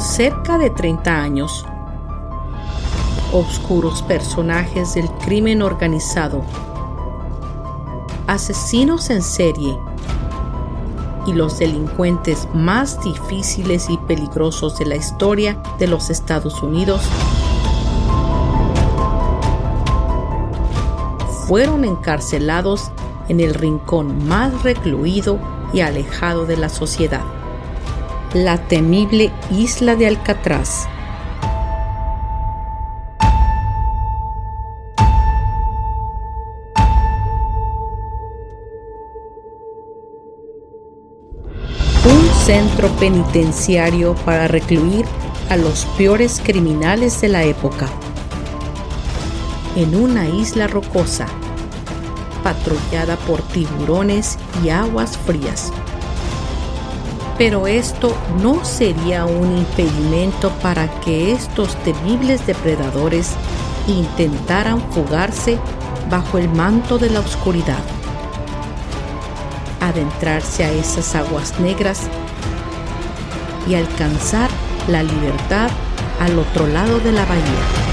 Cerca de 30 años. Obscuros personajes del crimen organizado, asesinos en serie. Y los delincuentes más difíciles y peligrosos de la historia de los Estados Unidos fueron encarcelados en el rincón más recluido y alejado de la sociedad la temible isla de Alcatraz. Un centro penitenciario para recluir a los peores criminales de la época. En una isla rocosa, patrullada por tiburones y aguas frías pero esto no sería un impedimento para que estos temibles depredadores intentaran fugarse bajo el manto de la oscuridad, adentrarse a esas aguas negras y alcanzar la libertad al otro lado de la bahía.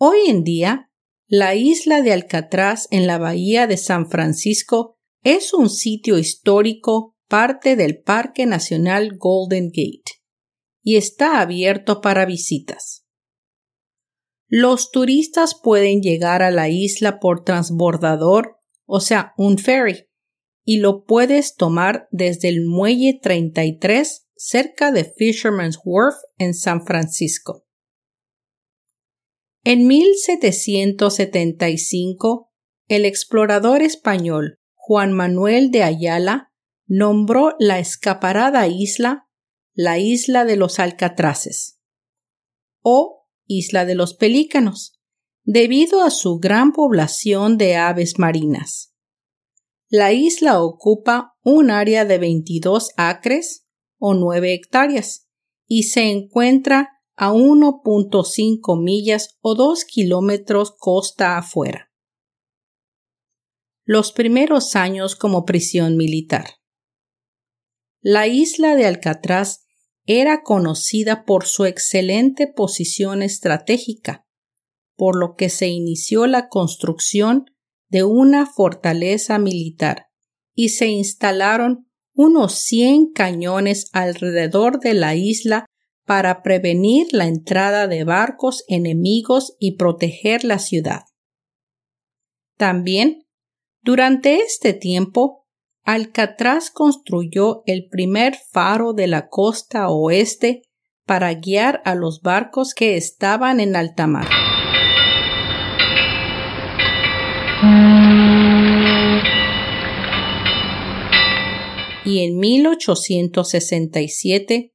Hoy en día, la isla de Alcatraz en la bahía de San Francisco es un sitio histórico parte del Parque Nacional Golden Gate y está abierto para visitas. Los turistas pueden llegar a la isla por transbordador, o sea, un ferry, y lo puedes tomar desde el muelle 33 cerca de Fisherman's Wharf en San Francisco. En 1775, el explorador español Juan Manuel de Ayala nombró la escaparada isla la isla de los Alcatraces o isla de los Pelícanos, debido a su gran población de aves marinas. La isla ocupa un área de 22 acres o 9 hectáreas y se encuentra a 1.5 millas o 2 kilómetros costa afuera. Los primeros años como prisión militar. La isla de Alcatraz era conocida por su excelente posición estratégica, por lo que se inició la construcción de una fortaleza militar y se instalaron unos 100 cañones alrededor de la isla para prevenir la entrada de barcos enemigos y proteger la ciudad. También, durante este tiempo, Alcatraz construyó el primer faro de la costa oeste para guiar a los barcos que estaban en alta mar. Y en 1867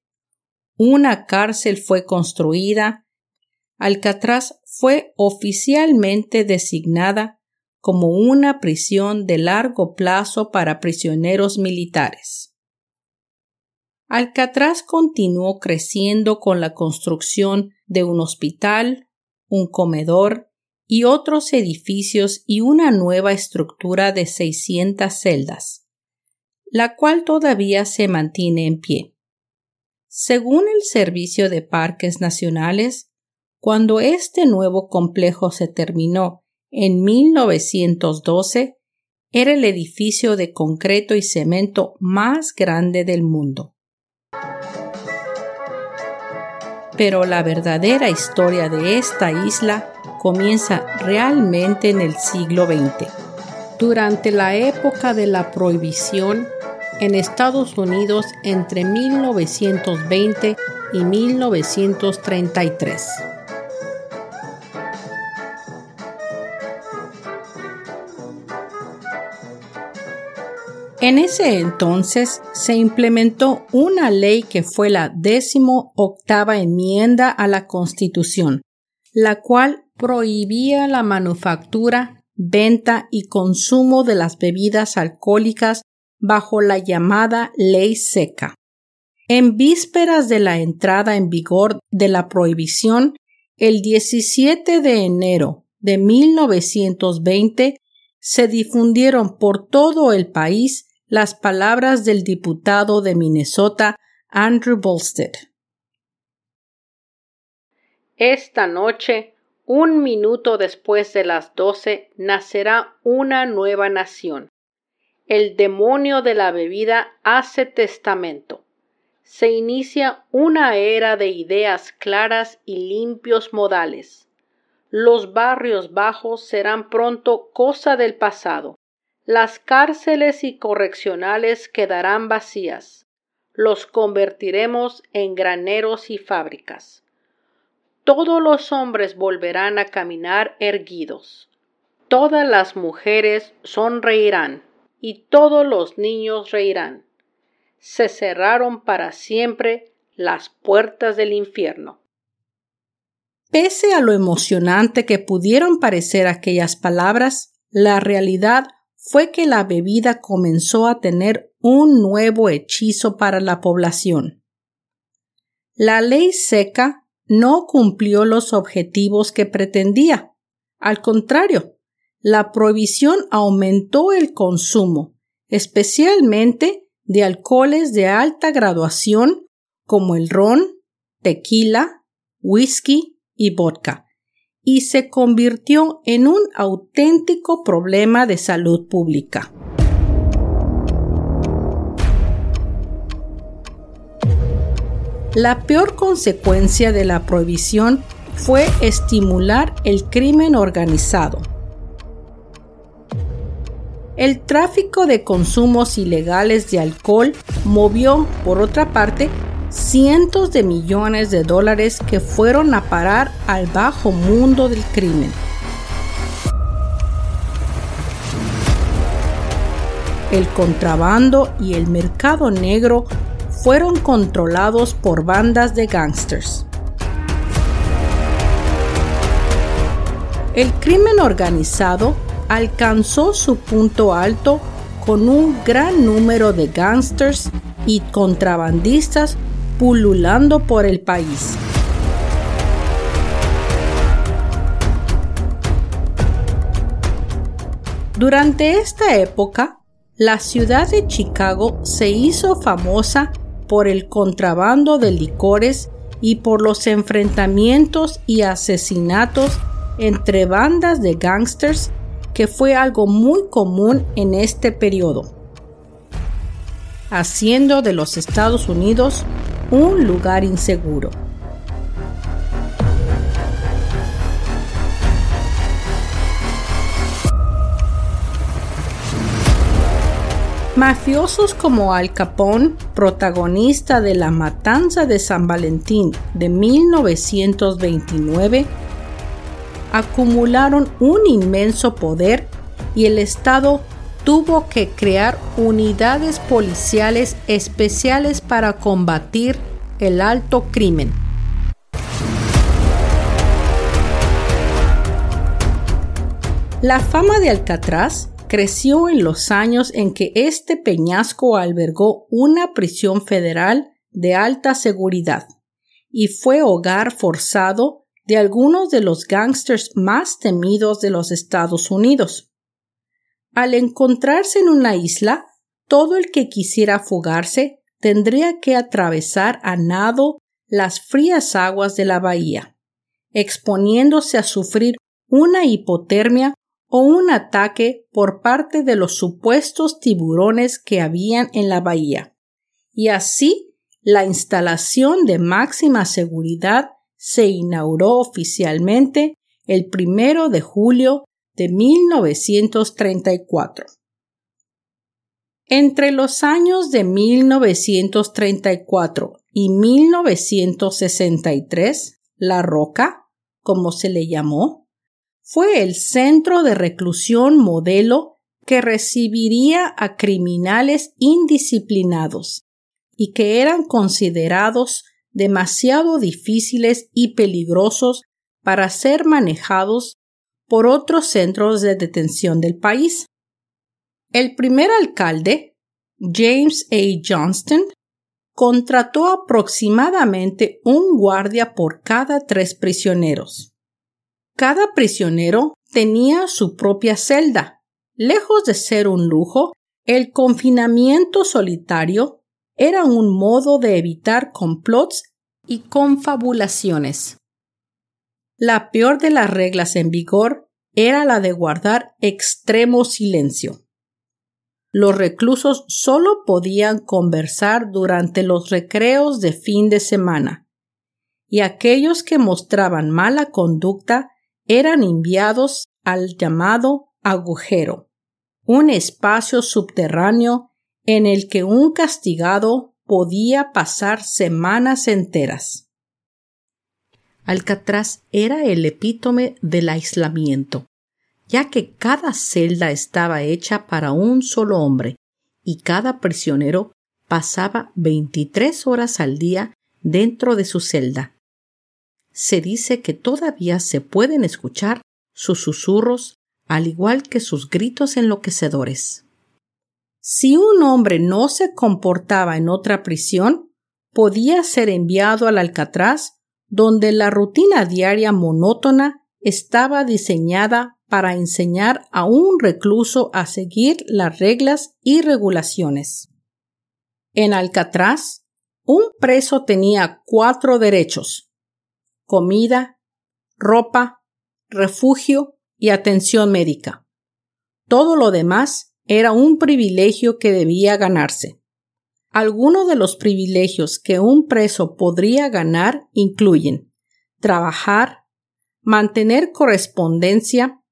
una cárcel fue construida, Alcatraz fue oficialmente designada como una prisión de largo plazo para prisioneros militares. Alcatraz continuó creciendo con la construcción de un hospital, un comedor y otros edificios y una nueva estructura de 600 celdas, la cual todavía se mantiene en pie. Según el Servicio de Parques Nacionales, cuando este nuevo complejo se terminó en 1912, era el edificio de concreto y cemento más grande del mundo. Pero la verdadera historia de esta isla comienza realmente en el siglo XX, durante la época de la prohibición en Estados Unidos entre 1920 y 1933. En ese entonces se implementó una ley que fue la décimo octava enmienda a la Constitución, la cual prohibía la manufactura, venta y consumo de las bebidas alcohólicas bajo la llamada ley seca. En vísperas de la entrada en vigor de la prohibición, el 17 de enero de 1920 se difundieron por todo el país las palabras del diputado de Minnesota Andrew Bolstead. Esta noche, un minuto después de las doce, nacerá una nueva nación el demonio de la bebida hace testamento. Se inicia una era de ideas claras y limpios modales. Los barrios bajos serán pronto cosa del pasado. Las cárceles y correccionales quedarán vacías. Los convertiremos en graneros y fábricas. Todos los hombres volverán a caminar erguidos. Todas las mujeres sonreirán y todos los niños reirán. Se cerraron para siempre las puertas del infierno. Pese a lo emocionante que pudieron parecer aquellas palabras, la realidad fue que la bebida comenzó a tener un nuevo hechizo para la población. La ley seca no cumplió los objetivos que pretendía. Al contrario, la prohibición aumentó el consumo, especialmente de alcoholes de alta graduación como el ron, tequila, whisky y vodka, y se convirtió en un auténtico problema de salud pública. La peor consecuencia de la prohibición fue estimular el crimen organizado el tráfico de consumos ilegales de alcohol movió, por otra parte, cientos de millones de dólares que fueron a parar al bajo mundo del crimen. El contrabando y el mercado negro fueron controlados por bandas de gángsters. El crimen organizado alcanzó su punto alto con un gran número de gángsters y contrabandistas pululando por el país. Durante esta época, la ciudad de Chicago se hizo famosa por el contrabando de licores y por los enfrentamientos y asesinatos entre bandas de gángsters que fue algo muy común en este periodo, haciendo de los Estados Unidos un lugar inseguro. Mafiosos como Al Capone, protagonista de la matanza de San Valentín de 1929, acumularon un inmenso poder y el Estado tuvo que crear unidades policiales especiales para combatir el alto crimen. La fama de Alcatraz creció en los años en que este peñasco albergó una prisión federal de alta seguridad y fue hogar forzado de algunos de los gángsters más temidos de los Estados Unidos. Al encontrarse en una isla, todo el que quisiera fugarse tendría que atravesar a nado las frías aguas de la bahía, exponiéndose a sufrir una hipotermia o un ataque por parte de los supuestos tiburones que habían en la bahía. Y así la instalación de máxima seguridad se inauguró oficialmente el primero de julio de 1934. Entre los años de 1934 y 1963, La Roca, como se le llamó, fue el centro de reclusión modelo que recibiría a criminales indisciplinados y que eran considerados demasiado difíciles y peligrosos para ser manejados por otros centros de detención del país. El primer alcalde, James A. Johnston, contrató aproximadamente un guardia por cada tres prisioneros. Cada prisionero tenía su propia celda. Lejos de ser un lujo, el confinamiento solitario era un modo de evitar complots y confabulaciones. La peor de las reglas en vigor era la de guardar extremo silencio los reclusos solo podían conversar durante los recreos de fin de semana, y aquellos que mostraban mala conducta eran enviados al llamado agujero, un espacio subterráneo en el que un castigado podía pasar semanas enteras. Alcatraz era el epítome del aislamiento ya que cada celda estaba hecha para un solo hombre y cada prisionero pasaba 23 horas al día dentro de su celda. Se dice que todavía se pueden escuchar sus susurros al igual que sus gritos enloquecedores. Si un hombre no se comportaba en otra prisión, podía ser enviado al Alcatraz, donde la rutina diaria monótona estaba diseñada para enseñar a un recluso a seguir las reglas y regulaciones. En Alcatraz, un preso tenía cuatro derechos comida, ropa, refugio y atención médica. Todo lo demás era un privilegio que debía ganarse. Algunos de los privilegios que un preso podría ganar incluyen trabajar, mantener correspondencia,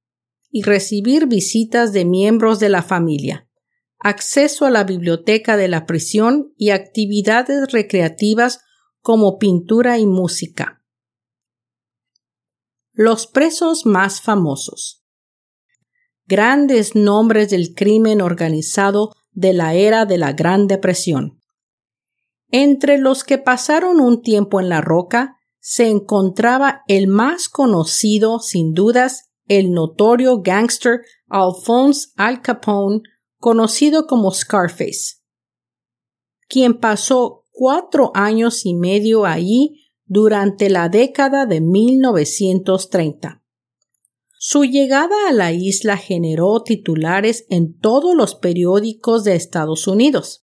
y recibir visitas de miembros de la familia, acceso a la biblioteca de la prisión y actividades recreativas como pintura y música. Los presos más famosos. Grandes nombres del crimen organizado de la era de la Gran Depresión. Entre los que pasaron un tiempo en la roca se encontraba el más conocido, sin dudas, el notorio gangster Alphonse Al Capone, conocido como Scarface, quien pasó cuatro años y medio allí durante la década de 1930. Su llegada a la isla generó titulares en todos los periódicos de Estados Unidos.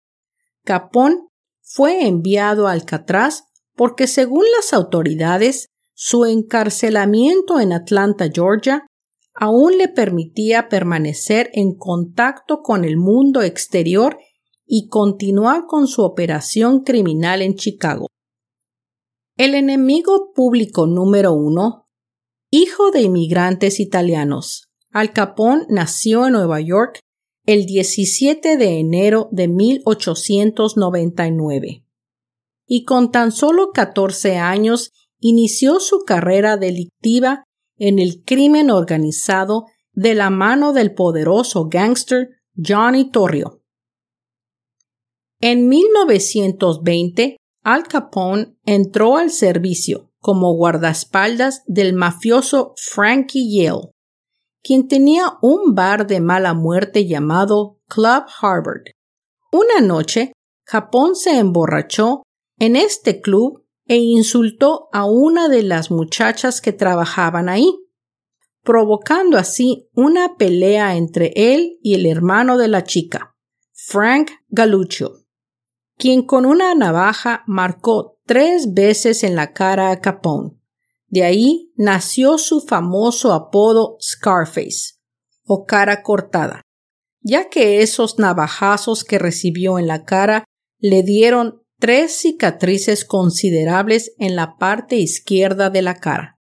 Capone fue enviado a Alcatraz porque según las autoridades su encarcelamiento en Atlanta, Georgia, aún le permitía permanecer en contacto con el mundo exterior y continuar con su operación criminal en Chicago. El enemigo público número uno, hijo de inmigrantes italianos, Al Capone nació en Nueva York el 17 de enero de 1899 y con tan solo 14 años inició su carrera delictiva en el crimen organizado de la mano del poderoso gángster Johnny Torrio. En 1920, Al Capone entró al servicio como guardaespaldas del mafioso Frankie Yale, quien tenía un bar de mala muerte llamado Club Harvard. Una noche, Capone se emborrachó en este club e insultó a una de las muchachas que trabajaban ahí, provocando así una pelea entre él y el hermano de la chica, Frank Galuccio, quien con una navaja marcó tres veces en la cara a Capone. De ahí nació su famoso apodo Scarface, o cara cortada, ya que esos navajazos que recibió en la cara le dieron tres cicatrices considerables en la parte izquierda de la cara.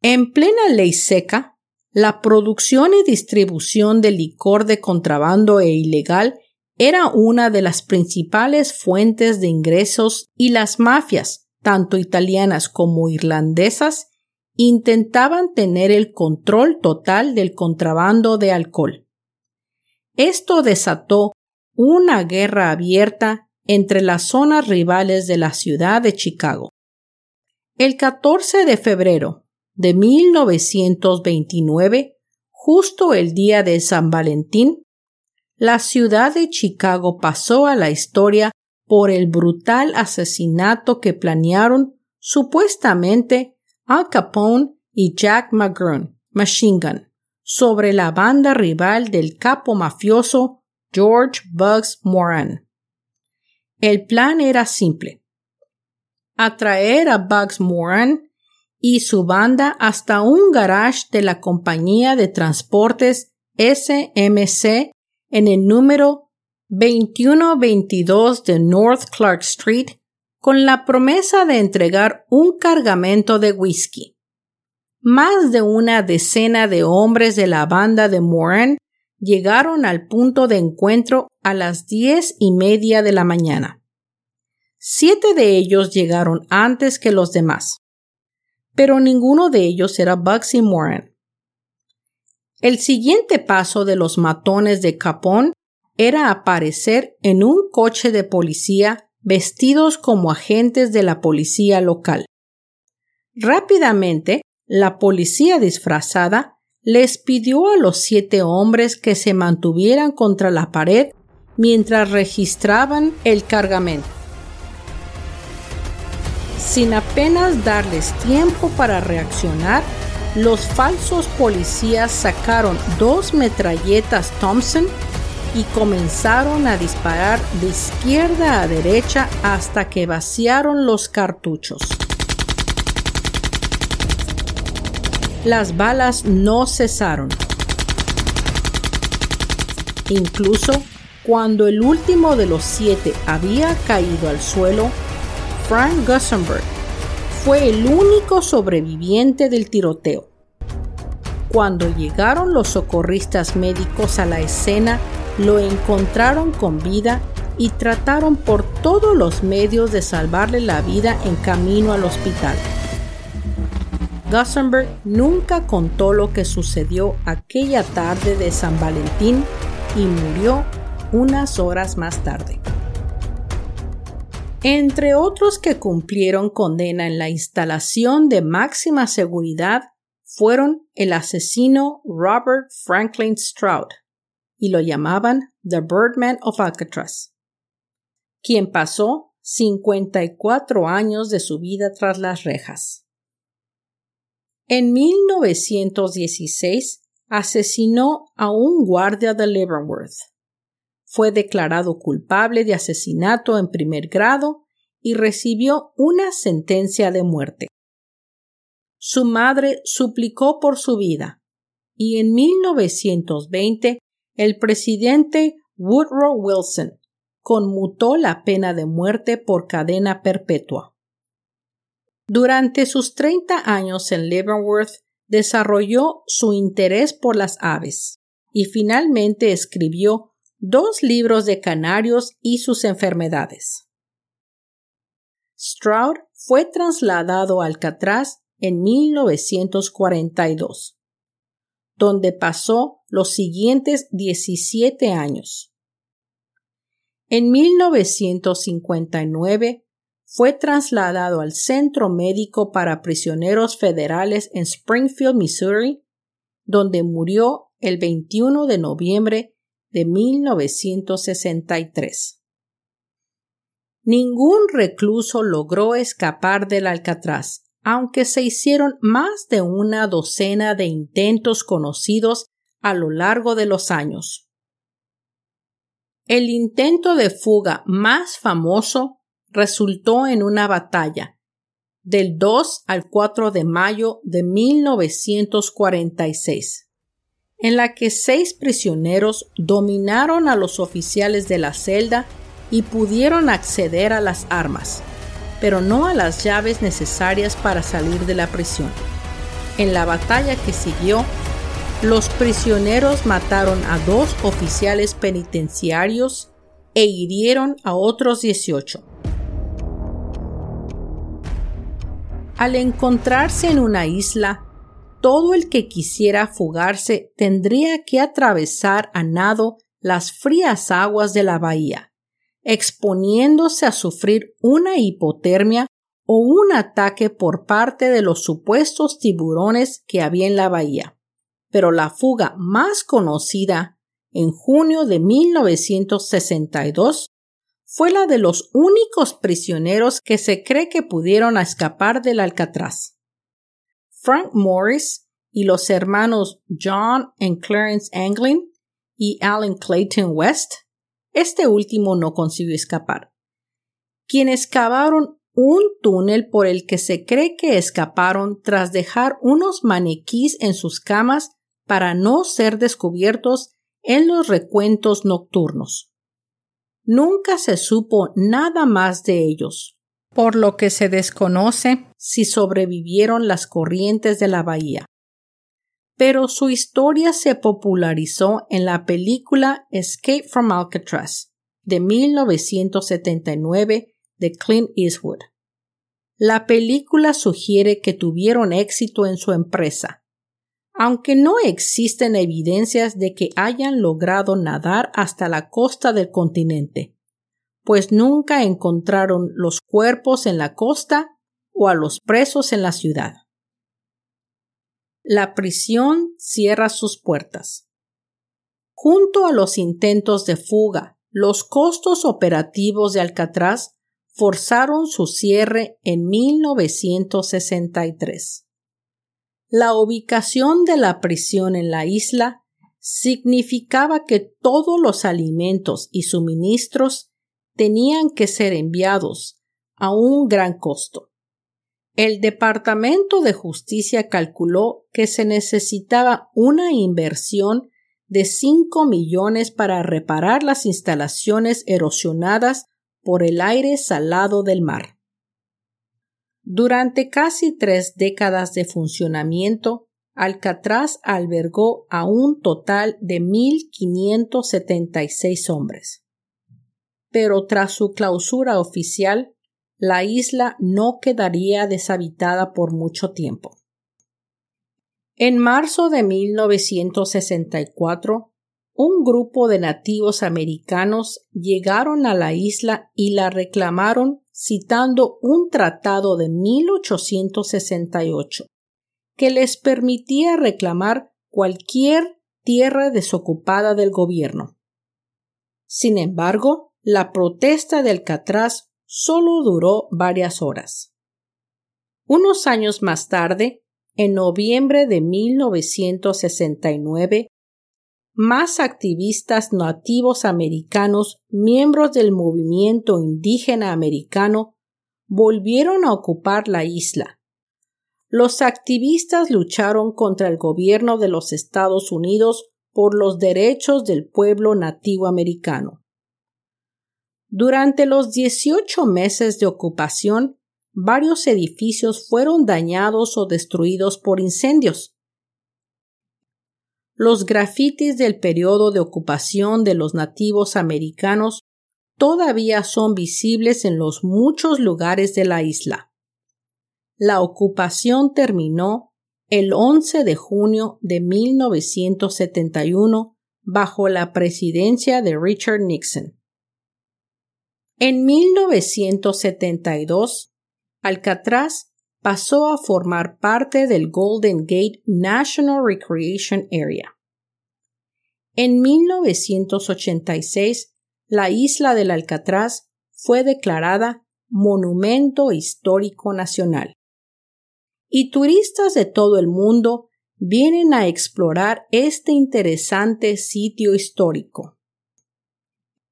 En plena ley seca, la producción y distribución de licor de contrabando e ilegal era una de las principales fuentes de ingresos y las mafias, tanto italianas como irlandesas, intentaban tener el control total del contrabando de alcohol. Esto desató una guerra abierta entre las zonas rivales de la ciudad de Chicago. El 14 de febrero de 1929, justo el día de San Valentín, la ciudad de Chicago pasó a la historia por el brutal asesinato que planearon supuestamente Al Capone y Jack McGurn, Machine Gun, sobre la banda rival del capo mafioso George Bugs Moran. El plan era simple. Atraer a Bugs Moran y su banda hasta un garage de la compañía de transportes SMC en el número 2122 de North Clark Street con la promesa de entregar un cargamento de whisky. Más de una decena de hombres de la banda de Moran llegaron al punto de encuentro a las diez y media de la mañana. Siete de ellos llegaron antes que los demás pero ninguno de ellos era Bugsy Moran. El siguiente paso de los matones de Capón era aparecer en un coche de policía vestidos como agentes de la policía local. Rápidamente, la policía disfrazada les pidió a los siete hombres que se mantuvieran contra la pared mientras registraban el cargamento sin apenas darles tiempo para reaccionar, los falsos policías sacaron dos metralletas Thompson y comenzaron a disparar de izquierda a derecha hasta que vaciaron los cartuchos. Las balas no cesaron. Incluso cuando el último de los siete había caído al suelo, Frank Gussenberg fue el único sobreviviente del tiroteo. Cuando llegaron los socorristas médicos a la escena, lo encontraron con vida y trataron por todos los medios de salvarle la vida en camino al hospital. Gussenberg nunca contó lo que sucedió aquella tarde de San Valentín y murió unas horas más tarde. Entre otros que cumplieron condena en la instalación de máxima seguridad fueron el asesino Robert Franklin Stroud, y lo llamaban The Birdman of Alcatraz, quien pasó 54 años de su vida tras las rejas. En 1916 asesinó a un guardia de Leavenworth fue declarado culpable de asesinato en primer grado y recibió una sentencia de muerte. Su madre suplicó por su vida y en 1920 el presidente Woodrow Wilson conmutó la pena de muerte por cadena perpetua. Durante sus 30 años en Leavenworth desarrolló su interés por las aves y finalmente escribió dos libros de canarios y sus enfermedades. Stroud fue trasladado a Alcatraz en 1942, donde pasó los siguientes 17 años. En 1959 fue trasladado al Centro Médico para Prisioneros Federales en Springfield, Missouri, donde murió el 21 de noviembre de 1963. Ningún recluso logró escapar del Alcatraz, aunque se hicieron más de una docena de intentos conocidos a lo largo de los años. El intento de fuga más famoso resultó en una batalla del 2 al 4 de mayo de 1946, en la que seis prisioneros dominaron a los oficiales de la celda y pudieron acceder a las armas, pero no a las llaves necesarias para salir de la prisión. En la batalla que siguió, los prisioneros mataron a dos oficiales penitenciarios e hirieron a otros 18. Al encontrarse en una isla, todo el que quisiera fugarse tendría que atravesar a nado las frías aguas de la bahía, exponiéndose a sufrir una hipotermia o un ataque por parte de los supuestos tiburones que había en la bahía pero la fuga más conocida en junio de 1962 fue la de los únicos prisioneros que se cree que pudieron escapar del Alcatraz. Frank Morris y los hermanos John y Clarence Anglin y Alan Clayton West, este último no consiguió escapar, quienes cavaron un túnel por el que se cree que escaparon tras dejar unos maniquís en sus camas para no ser descubiertos en los recuentos nocturnos. Nunca se supo nada más de ellos, por lo que se desconoce si sobrevivieron las corrientes de la bahía. Pero su historia se popularizó en la película Escape from Alcatraz de 1979 de Clint Eastwood. La película sugiere que tuvieron éxito en su empresa, aunque no existen evidencias de que hayan logrado nadar hasta la costa del continente, pues nunca encontraron los cuerpos en la costa o a los presos en la ciudad. La prisión cierra sus puertas. Junto a los intentos de fuga, los costos operativos de Alcatraz forzaron su cierre en 1963. La ubicación de la prisión en la isla significaba que todos los alimentos y suministros tenían que ser enviados a un gran costo. El Departamento de Justicia calculó que se necesitaba una inversión de 5 millones para reparar las instalaciones erosionadas por el aire salado del mar. Durante casi tres décadas de funcionamiento, Alcatraz albergó a un total de 1.576 hombres. Pero tras su clausura oficial, la isla no quedaría deshabitada por mucho tiempo. En marzo de 1964, un grupo de nativos americanos llegaron a la isla y la reclamaron citando un tratado de 1868 que les permitía reclamar cualquier tierra desocupada del gobierno. Sin embargo, la protesta del Alcatraz solo duró varias horas. Unos años más tarde, en noviembre de 1969, más activistas nativos americanos, miembros del movimiento indígena americano, volvieron a ocupar la isla. Los activistas lucharon contra el gobierno de los Estados Unidos por los derechos del pueblo nativo americano. Durante los 18 meses de ocupación, varios edificios fueron dañados o destruidos por incendios. Los grafitis del periodo de ocupación de los nativos americanos todavía son visibles en los muchos lugares de la isla. La ocupación terminó el 11 de junio de 1971 bajo la presidencia de Richard Nixon. En 1972, Alcatraz pasó a formar parte del Golden Gate National Recreation Area. En 1986, la isla del Alcatraz fue declarada Monumento Histórico Nacional. Y turistas de todo el mundo vienen a explorar este interesante sitio histórico.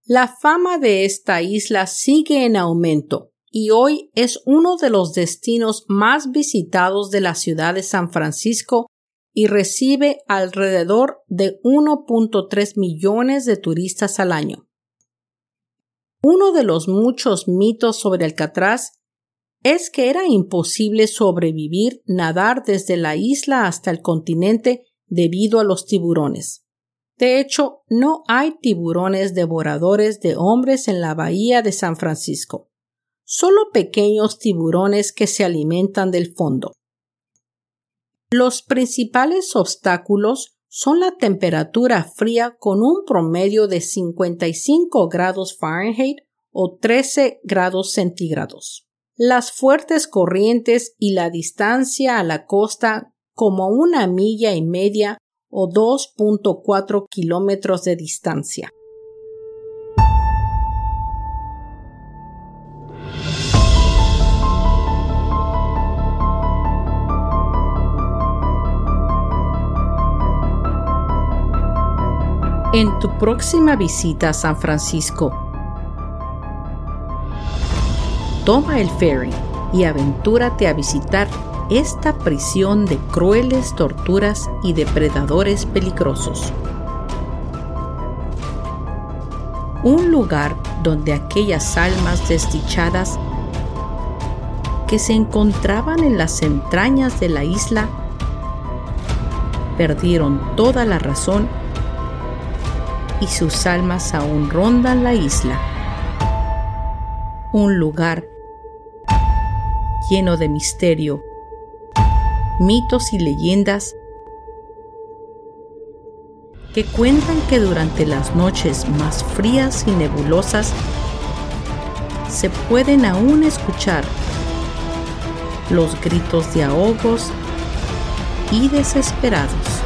La fama de esta isla sigue en aumento y hoy es uno de los destinos más visitados de la ciudad de San Francisco y recibe alrededor de 1.3 millones de turistas al año. Uno de los muchos mitos sobre Alcatraz es que era imposible sobrevivir nadar desde la isla hasta el continente debido a los tiburones. De hecho, no hay tiburones devoradores de hombres en la bahía de San Francisco, solo pequeños tiburones que se alimentan del fondo. Los principales obstáculos son la temperatura fría con un promedio de 55 grados Fahrenheit o 13 grados centígrados, las fuertes corrientes y la distancia a la costa como una milla y media o 2.4 kilómetros de distancia. En tu próxima visita a San Francisco, toma el ferry y aventúrate a visitar esta prisión de crueles torturas y depredadores peligrosos. Un lugar donde aquellas almas desdichadas que se encontraban en las entrañas de la isla perdieron toda la razón y sus almas aún rondan la isla. Un lugar lleno de misterio mitos y leyendas que cuentan que durante las noches más frías y nebulosas se pueden aún escuchar los gritos de ahogos y desesperados.